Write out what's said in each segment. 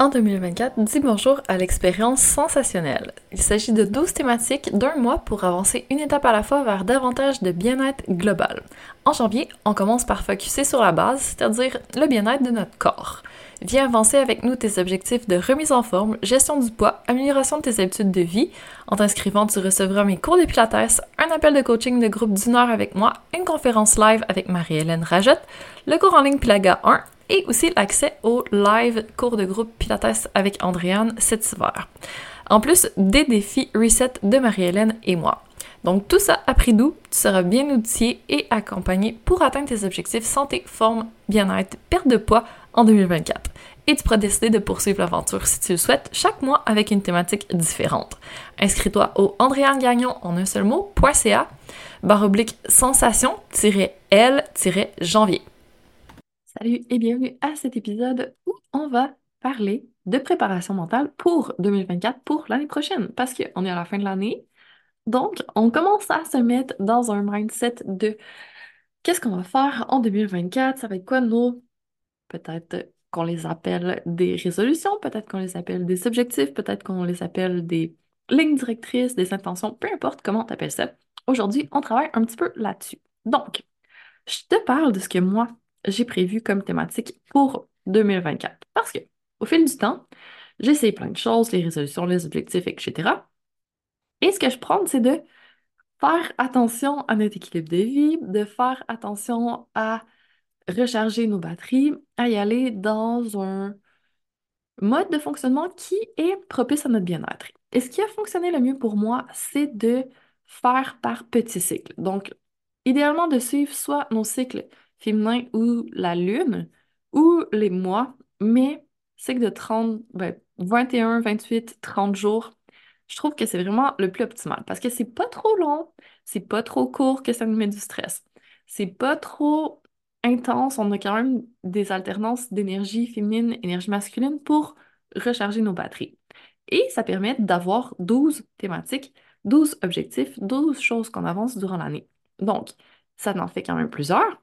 En 2024, dis bonjour à l'expérience sensationnelle. Il s'agit de 12 thématiques d'un mois pour avancer une étape à la fois vers davantage de bien-être global. En janvier, on commence par focuser sur la base, c'est-à-dire le bien-être de notre corps. Viens avancer avec nous tes objectifs de remise en forme, gestion du poids, amélioration de tes habitudes de vie. En t'inscrivant, tu recevras mes cours de pilates, un appel de coaching de groupe d'une heure avec moi, une conférence live avec Marie-Hélène Rajotte, le cours en ligne Pilaga 1 et aussi l'accès au live cours de groupe Pilates avec Andréane cet hiver. En plus des défis reset de Marie-Hélène et moi. Donc tout ça à prix doux, tu seras bien outillé et accompagné pour atteindre tes objectifs santé, forme, bien-être, perte de poids en 2024. Et tu pourras décider de poursuivre l'aventure si tu le souhaites chaque mois avec une thématique différente. Inscris-toi au Andréane Gagnon en un seul mot.ca barre oblique sensation-l-janvier. Salut et bienvenue à cet épisode où on va parler de préparation mentale pour 2024, pour l'année prochaine, parce qu'on est à la fin de l'année. Donc, on commence à se mettre dans un mindset de qu'est-ce qu'on va faire en 2024, ça va être quoi nos, peut-être qu'on les appelle des résolutions, peut-être qu'on les appelle des objectifs, peut-être qu'on les appelle des lignes directrices, des intentions, peu importe comment tu appelles ça. Aujourd'hui, on travaille un petit peu là-dessus. Donc, je te parle de ce que moi, j'ai prévu comme thématique pour 2024. Parce que, au fil du temps, j'essaie plein de choses, les résolutions, les objectifs, etc. Et ce que je prends, c'est de faire attention à notre équilibre de vie, de faire attention à recharger nos batteries, à y aller dans un mode de fonctionnement qui est propice à notre bien-être. Et ce qui a fonctionné le mieux pour moi, c'est de faire par petits cycles. Donc, idéalement, de suivre soit nos cycles féminin ou la lune ou les mois, mais c'est que de 30, ben, 21, 28, 30 jours, je trouve que c'est vraiment le plus optimal parce que c'est pas trop long, c'est pas trop court que ça nous met du stress. C'est pas trop intense, on a quand même des alternances d'énergie féminine, énergie masculine pour recharger nos batteries. Et ça permet d'avoir 12 thématiques, 12 objectifs, 12 choses qu'on avance durant l'année. Donc, ça en fait quand même plusieurs,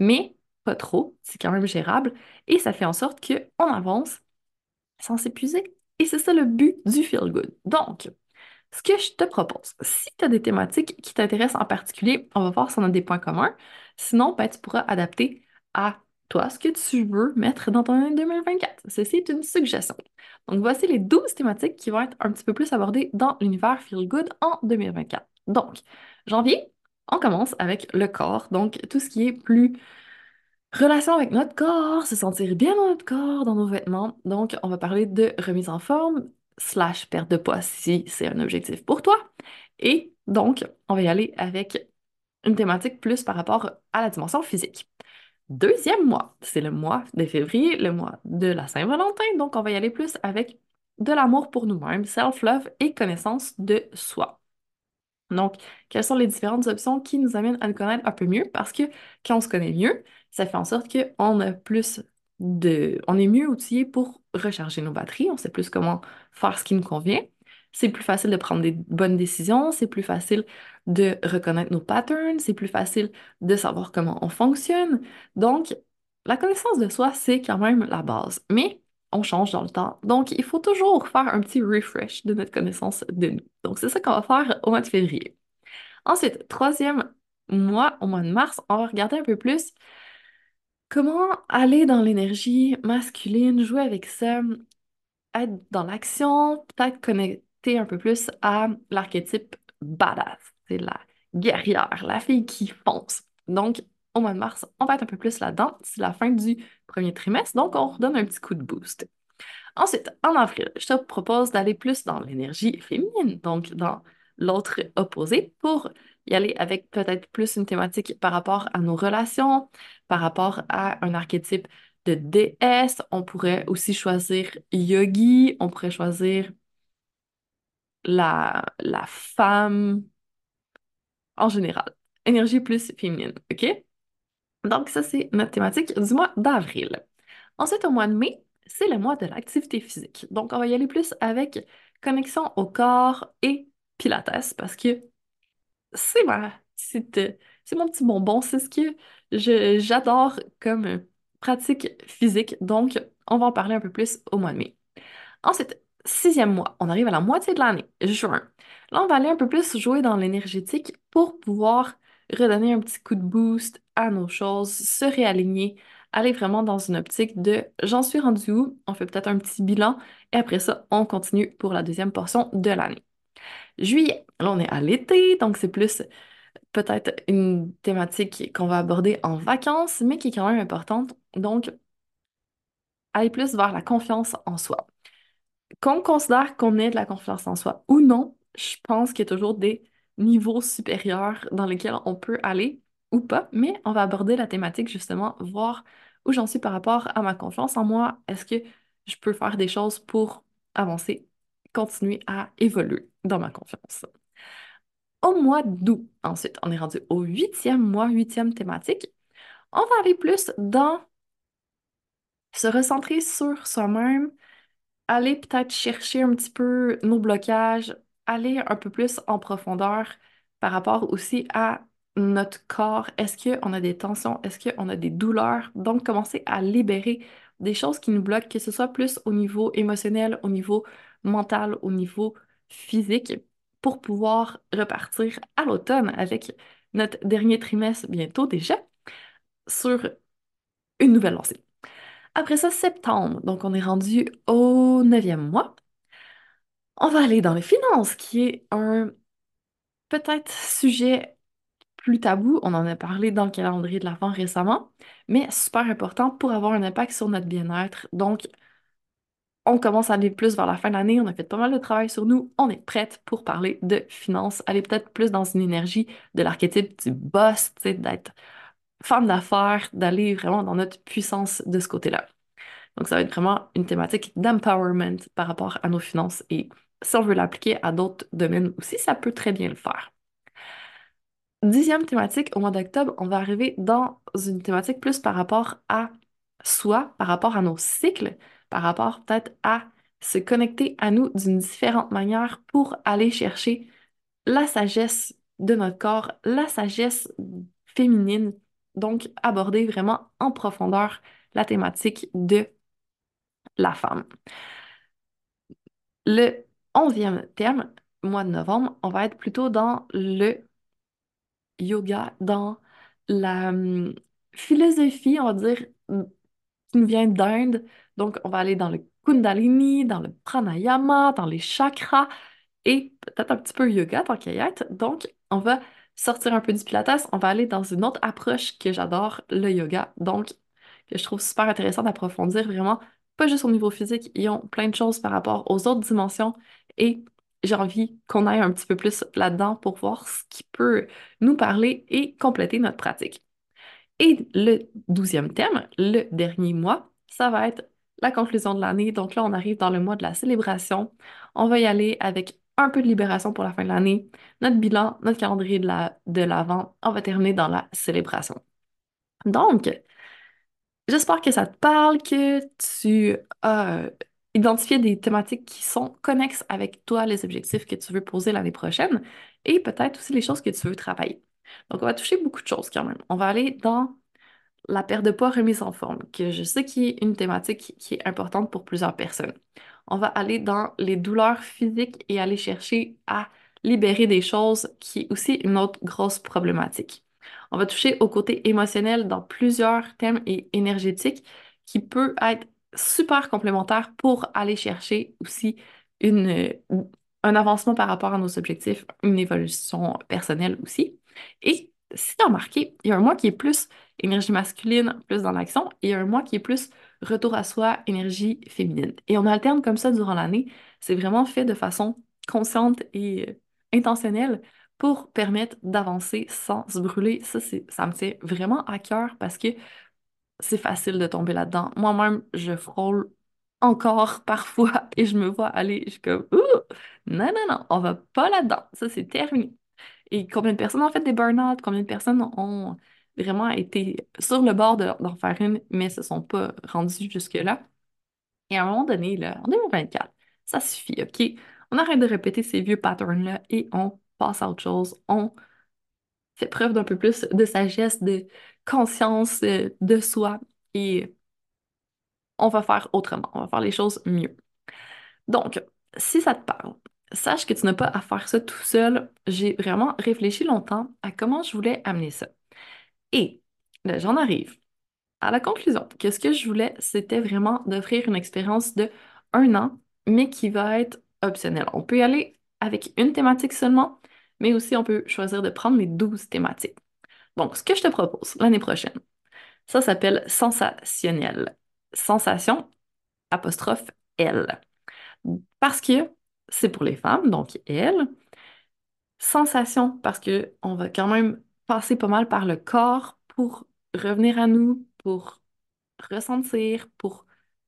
mais pas trop, c'est quand même gérable, et ça fait en sorte qu'on avance sans s'épuiser. Et c'est ça le but du Feel Good. Donc, ce que je te propose, si tu as des thématiques qui t'intéressent en particulier, on va voir si on a des points communs. Sinon, ben, tu pourras adapter à toi ce que tu veux mettre dans ton année 2024. Ceci est une suggestion. Donc, voici les 12 thématiques qui vont être un petit peu plus abordées dans l'univers Feel Good en 2024. Donc, janvier, on commence avec le corps, donc tout ce qui est plus relation avec notre corps, se sentir bien dans notre corps, dans nos vêtements. Donc, on va parler de remise en forme, slash perte de poids si c'est un objectif pour toi. Et donc, on va y aller avec une thématique plus par rapport à la dimension physique. Deuxième mois, c'est le mois de février, le mois de la Saint-Valentin, donc on va y aller plus avec de l'amour pour nous-mêmes, self-love et connaissance de soi. Donc, quelles sont les différentes options qui nous amènent à nous connaître un peu mieux? Parce que quand on se connaît mieux, ça fait en sorte qu'on a plus de... On est mieux outillé pour recharger nos batteries, on sait plus comment faire ce qui nous convient. C'est plus facile de prendre des bonnes décisions, c'est plus facile de reconnaître nos patterns, c'est plus facile de savoir comment on fonctionne. Donc, la connaissance de soi, c'est quand même la base. Mais on change dans le temps. Donc, il faut toujours faire un petit refresh de notre connaissance de nous. Donc, c'est ça qu'on va faire au mois de février. Ensuite, troisième mois, au mois de mars, on va regarder un peu plus comment aller dans l'énergie masculine, jouer avec ça, être dans l'action, peut-être connecter un peu plus à l'archétype badass. C'est la guerrière, la fille qui fonce. Donc, au mois de mars, on va être un peu plus là-dedans. C'est la fin du premier trimestre, donc on redonne un petit coup de boost. Ensuite, en avril, je te propose d'aller plus dans l'énergie féminine, donc dans l'autre opposé, pour y aller avec peut-être plus une thématique par rapport à nos relations, par rapport à un archétype de déesse. On pourrait aussi choisir yogi, on pourrait choisir la, femme en général. Énergie plus féminine, OK? Donc, ça, c'est notre thématique du mois d'avril. Ensuite, au mois de mai, c'est le mois de l'activité physique. Donc, on va y aller plus avec connexion au corps et pilates parce que c'est ma c'est mon petit bonbon, c'est ce que j'adore comme pratique physique. Donc, on va en parler un peu plus au mois de mai. Ensuite, sixième mois, on arrive à la moitié de l'année, juin. Là, on va aller un peu plus jouer dans l'énergétique pour pouvoir redonner un petit coup de boost nos choses, se réaligner, aller vraiment dans une optique de j'en suis rendu où, on fait peut-être un petit bilan et après ça, on continue pour la deuxième portion de l'année. Juillet, là on est à l'été, donc c'est plus peut-être une thématique qu'on va aborder en vacances, mais qui est quand même importante. Donc, aller plus vers la confiance en soi. Qu'on considère qu'on ait de la confiance en soi ou non, je pense qu'il y a toujours des niveaux supérieurs dans lesquels on peut aller ou pas, mais on va aborder la thématique justement, voir où j'en suis par rapport à ma confiance en moi. Est-ce que je peux faire des choses pour avancer, continuer à évoluer dans ma confiance? Au mois d'août, ensuite, on est rendu au huitième mois, huitième thématique. On va aller plus dans se recentrer sur soi-même, aller peut-être chercher un petit peu nos blocages, aller un peu plus en profondeur par rapport aussi à notre corps? Est-ce qu'on a des tensions? Est-ce qu'on a des douleurs? Donc, commencer à libérer des choses qui nous bloquent, que ce soit plus au niveau émotionnel, au niveau mental, au niveau physique, pour pouvoir repartir à l'automne avec notre dernier trimestre bientôt déjà sur une nouvelle lancée. Après ça, septembre, donc on est rendu au neuvième mois. On va aller dans les finances, qui est un peut-être sujet plus tabou. On en a parlé dans le calendrier de l'Avent récemment, mais super important pour avoir un impact sur notre bien-être. Donc, on commence à aller plus vers la fin de l'année, on a fait pas mal de travail sur nous, on est prête pour parler de finances, aller peut-être plus dans une énergie de l'archétype du boss, d'être femme d'affaires, d'aller vraiment dans notre puissance de ce côté-là. Donc, ça va être vraiment une thématique d'empowerment par rapport à nos finances et si on veut l'appliquer à d'autres domaines aussi, ça peut très bien le faire. Dixième thématique, au mois d'octobre, on va arriver dans une thématique plus par rapport à soi, par rapport à nos cycles, par rapport peut-être à se connecter à nous d'une différente manière pour aller chercher la sagesse de notre corps, la sagesse féminine, donc aborder vraiment en profondeur la thématique de la femme. Le onzième thème, mois de novembre, on va être plutôt dans le yoga, dans la hum, philosophie, on va dire, qui nous vient d'Inde. Donc, on va aller dans le Kundalini, dans le pranayama, dans les chakras et peut-être un petit peu yoga tant qu'il y. Donc, on va sortir un peu du pilates, on va aller dans une autre approche que j'adore, le yoga. Donc, que je trouve super intéressant d'approfondir vraiment, pas juste au niveau physique, ils ont plein de choses par rapport aux autres dimensions et j'ai envie qu'on aille un petit peu plus là-dedans pour voir ce qui peut nous parler et compléter notre pratique. Et le douzième thème, le dernier mois, ça va être la conclusion de l'année. Donc là, on arrive dans le mois de la célébration. On va y aller avec un peu de libération pour la fin de l'année, notre bilan, notre calendrier de l'avant. La, on va terminer dans la célébration. Donc, j'espère que ça te parle, que tu as identifié des thématiques qui sont connexes avec toi, les objectifs que tu veux poser l'année prochaine et peut-être aussi les choses que tu veux travailler. Donc, on va toucher beaucoup de choses quand même. On va aller dans la perte de poids remise en forme, que je sais qui est une thématique qui est importante pour plusieurs personnes. On va aller dans les douleurs physiques et aller chercher à libérer des choses, qui est aussi une autre grosse problématique. On va toucher au côté émotionnel dans plusieurs thèmes et énergétiques qui peut être super complémentaire pour aller chercher aussi une, un avancement par rapport à nos objectifs, une évolution personnelle aussi. Et si tu as remarqué, il y a un mois qui est plus énergie masculine, plus dans l'action, et un mois qui est plus retour à soi, énergie féminine. Et on alterne comme ça durant l'année. C'est vraiment fait de façon consciente et euh, intentionnelle pour permettre d'avancer sans se brûler. Ça, ça me fait vraiment à cœur parce que c'est facile de tomber là-dedans. Moi-même, je frôle encore parfois et je me vois aller, je suis comme, Ouh! non, non, non, on va pas là-dedans. Ça, c'est terminé. Et combien de personnes ont fait des burn-out? Combien de personnes ont vraiment été sur le bord d'en faire une, mais se sont pas rendues jusque-là? Et à un moment donné, là, en 2024, ça suffit, OK? On arrête de répéter ces vieux patterns-là et on passe à autre chose. On fait preuve d'un peu plus de sagesse, de conscience euh, de soi et on va faire autrement, on va faire les choses mieux. Donc, si ça te parle, sache que tu n'as pas à faire ça tout seul. J'ai vraiment réfléchi longtemps à comment je voulais amener ça. Et là, j'en arrive à la conclusion que ce que je voulais, c'était vraiment d'offrir une expérience de un an, mais qui va être optionnelle. On peut y aller avec une thématique seulement, mais aussi on peut choisir de prendre les 12 thématiques. Donc, ce que je te propose l'année prochaine, ça s'appelle sensationnel. Sensation, apostrophe, elle. Parce que c'est pour les femmes, donc elle. Sensation, parce que on va quand même passer pas mal par le corps pour revenir à nous, pour ressentir, pour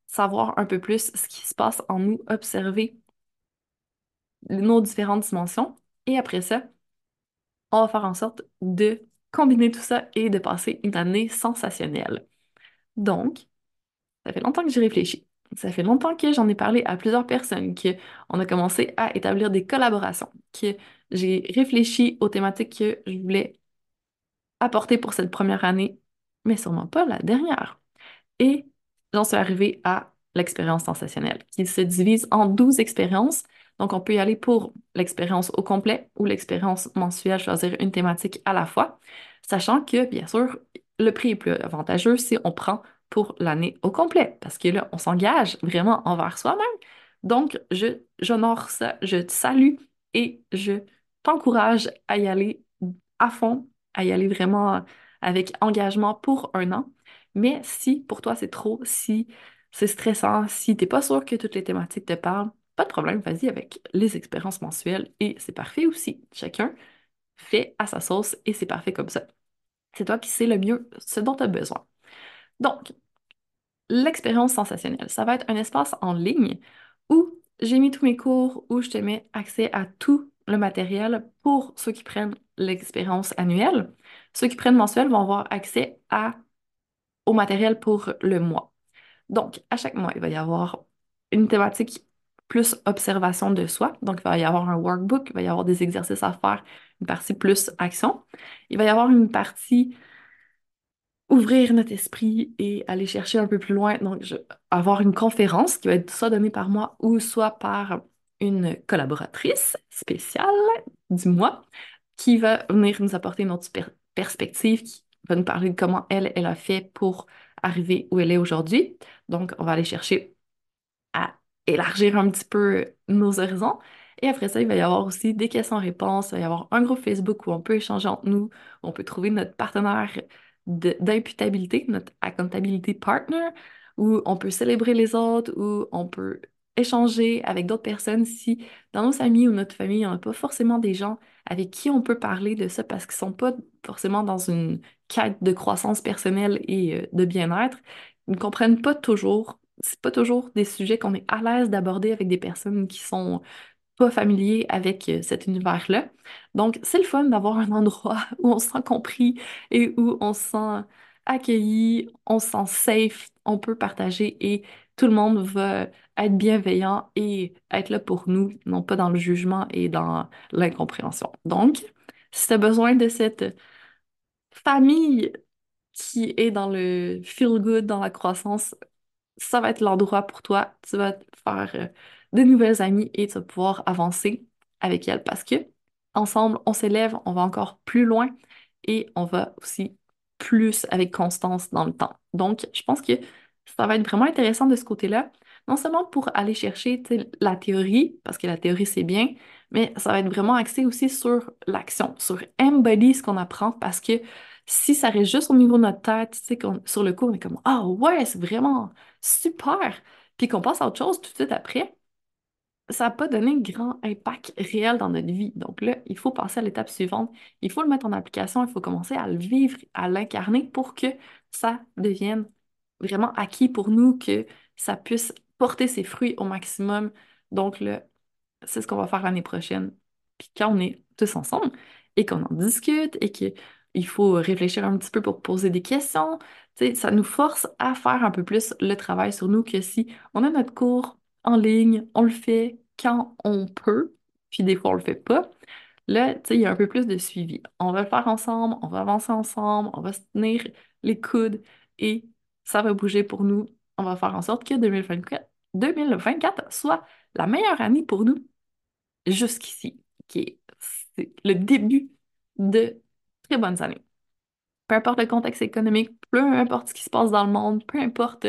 savoir un peu plus ce qui se passe en nous, observer nos différentes dimensions. Et après ça, on va faire en sorte de combiner tout ça et de passer une année sensationnelle. Donc, ça fait longtemps que j'ai réfléchi. Ça fait longtemps que j'en ai parlé à plusieurs personnes, qu'on a commencé à établir des collaborations, que j'ai réfléchi aux thématiques que je voulais apporter pour cette première année, mais sûrement pas la dernière. Et j'en suis arrivée à l'expérience sensationnelle, qui se divise en 12 expériences. Donc, on peut y aller pour l'expérience au complet ou l'expérience mensuelle, choisir une thématique à la fois, sachant que, bien sûr, le prix est plus avantageux si on prend pour l'année au complet, parce que là, on s'engage vraiment envers soi-même. Donc, j'honore ça, je te salue et je t'encourage à y aller à fond, à y aller vraiment avec engagement pour un an. Mais si pour toi c'est trop, si c'est stressant, si t'es pas sûr que toutes les thématiques te parlent, pas de problème, vas-y avec les expériences mensuelles et c'est parfait aussi. Chacun fait à sa sauce et c'est parfait comme ça. C'est toi qui sais le mieux ce dont tu as besoin. Donc, l'expérience sensationnelle, ça va être un espace en ligne où j'ai mis tous mes cours, où je te mets accès à tout le matériel pour ceux qui prennent l'expérience annuelle. Ceux qui prennent mensuel vont avoir accès au matériel pour le mois. Donc, à chaque mois, il va y avoir une thématique plus observation de soi. Donc, il va y avoir un workbook, il va y avoir des exercices à faire, une partie plus action. Il va y avoir une partie ouvrir notre esprit et aller chercher un peu plus loin. Donc, avoir une conférence qui va être soit donnée par moi ou soit par une collaboratrice spéciale du mois qui va venir nous apporter une autre perspective, qui va nous parler de comment elle, elle a fait pour arriver où elle est aujourd'hui. Donc, on va aller chercher à élargir un petit peu nos horizons. Et après ça, il va y avoir aussi des questions-réponses, il va y avoir un groupe Facebook où on peut échanger entre nous, où on peut trouver notre partenaire d'imputabilité, notre accountability partner, où on peut célébrer les autres, où on peut échanger avec d'autres personnes si dans nos amis ou notre famille, il n'y en a pas forcément des gens avec qui on peut parler de ça parce qu'ils ne sont pas forcément dans une quête de croissance personnelle et euh, de bien-être. Ils ne comprennent pas toujours, c'est pas toujours des sujets qu'on est à l'aise d'aborder avec des personnes qui sont pas familiers avec euh, cet univers-là. Donc, c'est le fun d'avoir un endroit où on se sent compris et où on se sent accueilli, on se sent safe, on peut partager et tout le monde va être bienveillant et être là pour nous, non pas dans le jugement et dans l'incompréhension. Donc, si tu as besoin de cette famille qui est dans le feel good, dans la croissance, ça va être l'endroit pour toi. Tu vas faire euh, de nouvelles amies et tu vas pouvoir avancer avec elles parce que ensemble, on s'élève, on va encore plus loin et on va aussi plus avec constance dans le temps. Donc, je pense que ça va être vraiment intéressant de ce côté-là. Non seulement pour aller chercher la théorie, parce que la théorie c'est bien, mais ça va être vraiment axé aussi sur l'action, sur embody ce qu'on apprend, parce que si ça reste juste au niveau de notre tête, tu sais, sur le coup, on est comme Ah ouais, c'est vraiment super! Puis qu'on passe à autre chose tout de suite après, ça n'a pas donné grand impact réel dans notre vie. Donc là, il faut passer à l'étape suivante. Il faut le mettre en application, il faut commencer à le vivre, à l'incarner pour que ça devienne vraiment acquis pour nous, que ça puisse porter ses fruits au maximum. Donc là, c'est ce qu'on va faire l'année prochaine. Puis quand on est tous ensemble et qu'on en discute et qu'il faut réfléchir un petit peu pour poser des questions, ça nous force à faire un peu plus le travail sur nous que si on a notre cours en ligne, on le fait quand on peut, puis des fois on le fait pas. Là, il y a un peu plus de suivi. On va le faire ensemble, on va avancer ensemble, on va se tenir les coudes et ça va bouger pour nous. On va faire en sorte que 2024, 2024 soit la meilleure année pour nous jusqu'ici, qui est, le début de très bonnes années. Peu importe le contexte économique, peu importe ce qui se passe dans le monde, peu importe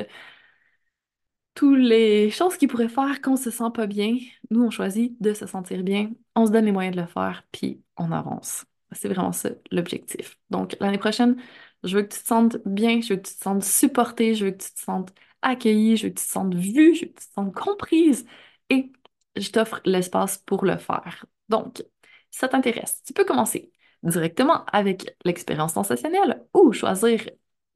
toutes les choses qui pourraient faire qu'on se sent pas bien, nous, on choisit de se sentir bien, on se donne les moyens de le faire, puis on avance. C'est vraiment ça l'objectif. Donc, l'année prochaine, je veux que tu te sentes bien, je veux que tu te sentes supportée, je veux que tu te sentes accueillie, je veux que tu te sentes vue, je veux que tu te sentes comprise. Et je t'offre l'espace pour le faire. Donc, si ça t'intéresse, tu peux commencer directement avec l'expérience sensationnelle ou choisir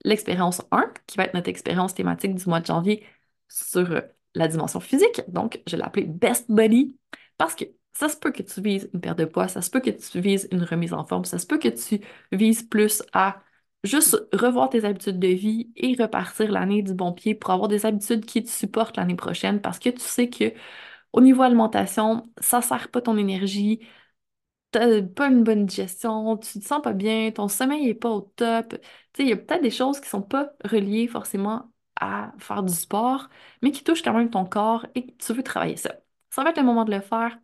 l'expérience 1, qui va être notre expérience thématique du mois de janvier sur la dimension physique. Donc, je l'ai appelé Best Body parce que ça se peut que tu vises une perte de poids, ça se peut que tu vises une remise en forme, ça se peut que tu vises plus à juste revoir tes habitudes de vie et repartir l'année du bon pied pour avoir des habitudes qui te supportent l'année prochaine parce que tu sais que au niveau alimentation, ça sert pas ton énergie, t'as pas une bonne digestion, tu te sens pas bien, ton sommeil est pas au top. Tu sais, il y a peut-être des choses qui sont pas reliées forcément à faire du sport, mais qui touchent quand même ton corps et tu veux travailler ça. Ça va être le moment de le faire.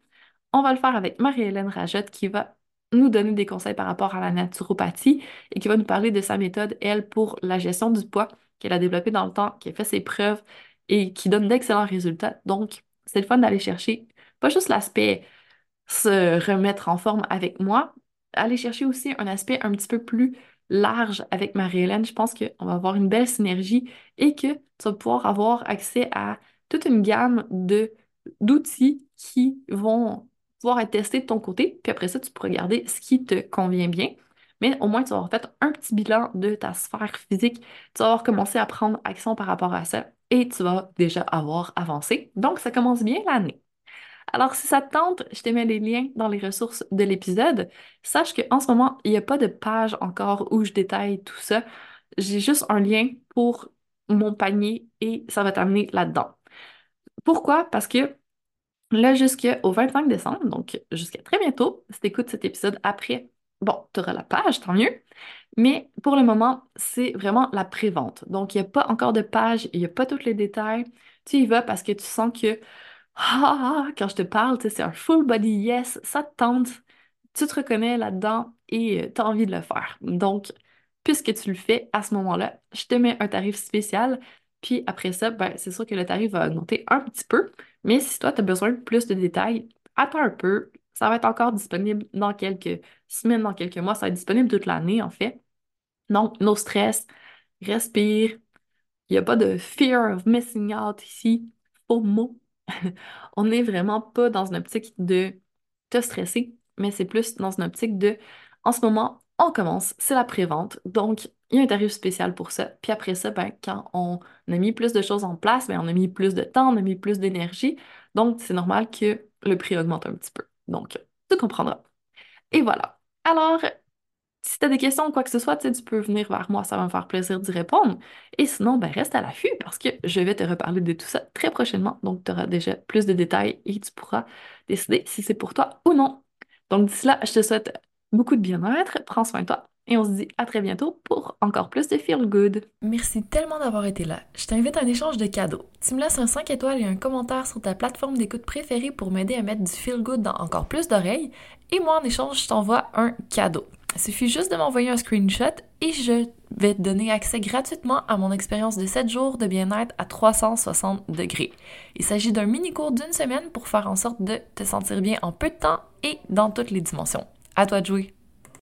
On va le faire avec Marie-Hélène Rajotte qui va nous donner des conseils par rapport à la naturopathie et qui va nous parler de sa méthode, elle, pour la gestion du poids qu'elle a développée dans le temps, qui a fait ses preuves et qui donne d'excellents résultats. Donc, c'est le fun d'aller chercher pas juste l'aspect se remettre en forme avec moi, aller chercher aussi un aspect un petit peu plus large avec Marie-Hélène. Je pense qu'on va avoir une belle synergie et que tu vas pouvoir avoir accès à toute une gamme d'outils qui vont pouvoir être testés de ton côté. Puis après ça, tu peux regarder ce qui te convient bien. Mais au moins, tu vas avoir fait un petit bilan de ta sphère physique. Tu vas avoir commencé à prendre action par rapport à ça et tu vas déjà avoir avancé. Donc, ça commence bien l'année. Alors, si ça te tente, je te mets les liens dans les ressources de l'épisode. Sache qu'en ce moment, il n'y a pas de page encore où je détaille tout ça. J'ai juste un lien pour mon panier et ça va t'amener là-dedans. Pourquoi? Parce que là, jusqu'au 25 décembre, donc jusqu'à très bientôt, si tu écoutes cet épisode après, bon, tu auras la page, tant mieux. Mais pour le moment, c'est vraiment la pré-vente. Donc, il n'y a pas encore de page, il n'y a pas tous les détails. Tu y vas parce que tu sens que ah, quand je te parle, c'est un full body yes, ça te tente, tu te reconnais là-dedans et tu as envie de le faire. Donc, puisque tu le fais à ce moment-là, je te mets un tarif spécial. Puis après ça, ben, c'est sûr que le tarif va augmenter un petit peu. Mais si toi, tu as besoin de plus de détails, attends un peu. Ça va être encore disponible dans quelques semaines, dans quelques mois. Ça va être disponible toute l'année, en fait. Donc, no stress, respire. Il n'y a pas de fear of missing out ici. Faux mot. On n'est vraiment pas dans une optique de te stresser, mais c'est plus dans une optique de, en ce moment, on commence, c'est la pré-vente, donc il y a un tarif spécial pour ça. Puis après ça, ben, quand on a mis plus de choses en place, ben, on a mis plus de temps, on a mis plus d'énergie, donc c'est normal que le prix augmente un petit peu. Donc, tu comprendras. Et voilà. Alors, si tu as des questions ou quoi que ce soit, tu peux venir vers moi, ça va me faire plaisir d'y répondre. Et sinon, ben, reste à l'affût parce que je vais te reparler de tout ça très prochainement. Donc, tu auras déjà plus de détails et tu pourras décider si c'est pour toi ou non. Donc, d'ici là, je te souhaite beaucoup de bien-être, prends soin de toi et on se dit à très bientôt pour encore plus de Feel Good. Merci tellement d'avoir été là. Je t'invite à un échange de cadeaux. Tu me laisses un 5 étoiles et un commentaire sur ta plateforme d'écoute préférée pour m'aider à mettre du Feel Good dans encore plus d'oreilles. Et moi, en échange, je t'envoie un cadeau. Il suffit juste de m'envoyer un screenshot et je vais te donner accès gratuitement à mon expérience de 7 jours de bien-être à 360 degrés. Il s'agit d'un mini-cours d'une semaine pour faire en sorte de te sentir bien en peu de temps et dans toutes les dimensions. À toi de jouer!